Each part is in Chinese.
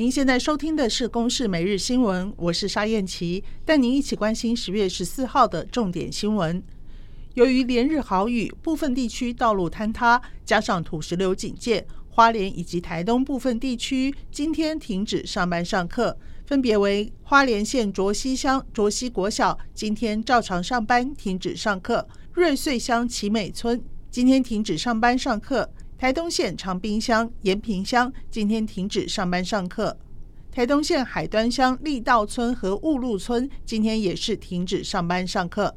您现在收听的是《公视每日新闻》，我是沙燕琪，带您一起关心十月十四号的重点新闻。由于连日豪雨，部分地区道路坍塌，加上土石流警戒，花莲以及台东部分地区今天停止上班上课，分别为花莲县卓溪乡卓溪国小今天照常上班，停止上课；瑞穗乡奇美村今天停止上班上课。台东县长滨乡延平乡今天停止上班上课，台东县海端乡立道村和雾鹿村今天也是停止上班上课。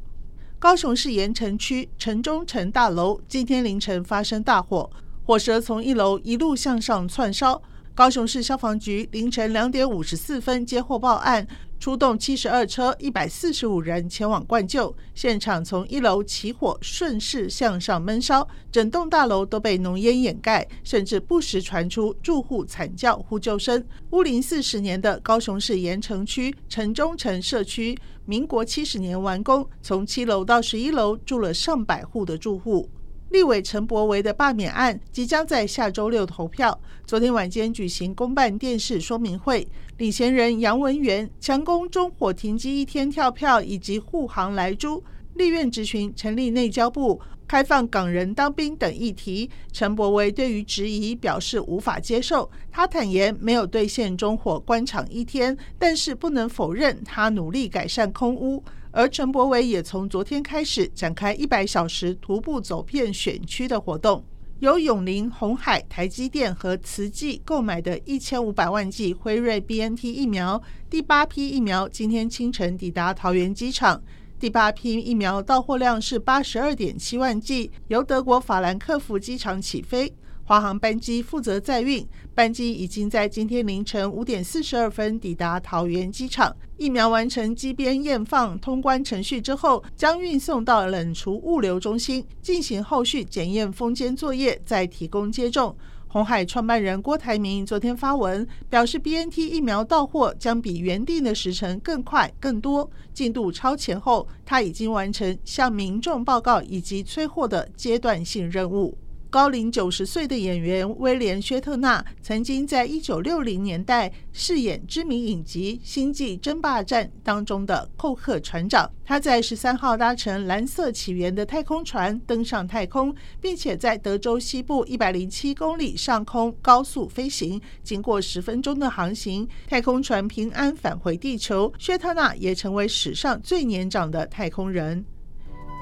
高雄市盐埕区城中城大楼今天凌晨发生大火，火舌从一楼一路向上窜烧。高雄市消防局凌晨两点五十四分接获报案。出动七十二车、一百四十五人前往灌救，现场从一楼起火，顺势向上闷烧，整栋大楼都被浓烟掩盖，甚至不时传出住户惨叫呼救声。屋龄四十年的高雄市盐埕区城中城社区，民国七十年完工，从七楼到十一楼住了上百户的住户。立委陈柏惟的罢免案即将在下周六投票。昨天晚间举行公办电视说明会，领衔人杨文元强攻中火停机一天跳票以及护航莱猪，立院执行成立内交部、开放港人当兵等议题。陈柏惟对于质疑表示无法接受。他坦言没有兑现中火关场一天，但是不能否认他努力改善空屋。而陈柏惟也从昨天开始展开一百小时徒步走遍选区的活动，由永龄、红海、台积电和慈济购买的一千五百万剂辉瑞 BNT 疫苗，第八批疫苗今天清晨抵达桃园机场，第八批疫苗到货量是八十二点七万剂，由德国法兰克福机场起飞。华航班机负责载运，班机已经在今天凌晨五点四十二分抵达桃园机场。疫苗完成机边验放通关程序之后，将运送到冷储物流中心进行后续检验封监作业，再提供接种。红海创办人郭台铭昨天发文表示，BNT 疫苗到货将比原定的时程更快更多，进度超前后，他已经完成向民众报告以及催货的阶段性任务。高龄九十岁的演员威廉·薛特纳曾经在一九六零年代饰演知名影集《星际争霸战》当中的寇克船长。他在十三号搭乘蓝色起源的太空船登上太空，并且在德州西部一百零七公里上空高速飞行。经过十分钟的航行，太空船平安返回地球。薛特纳也成为史上最年长的太空人。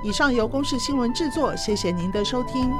以上由公视新闻制作，谢谢您的收听。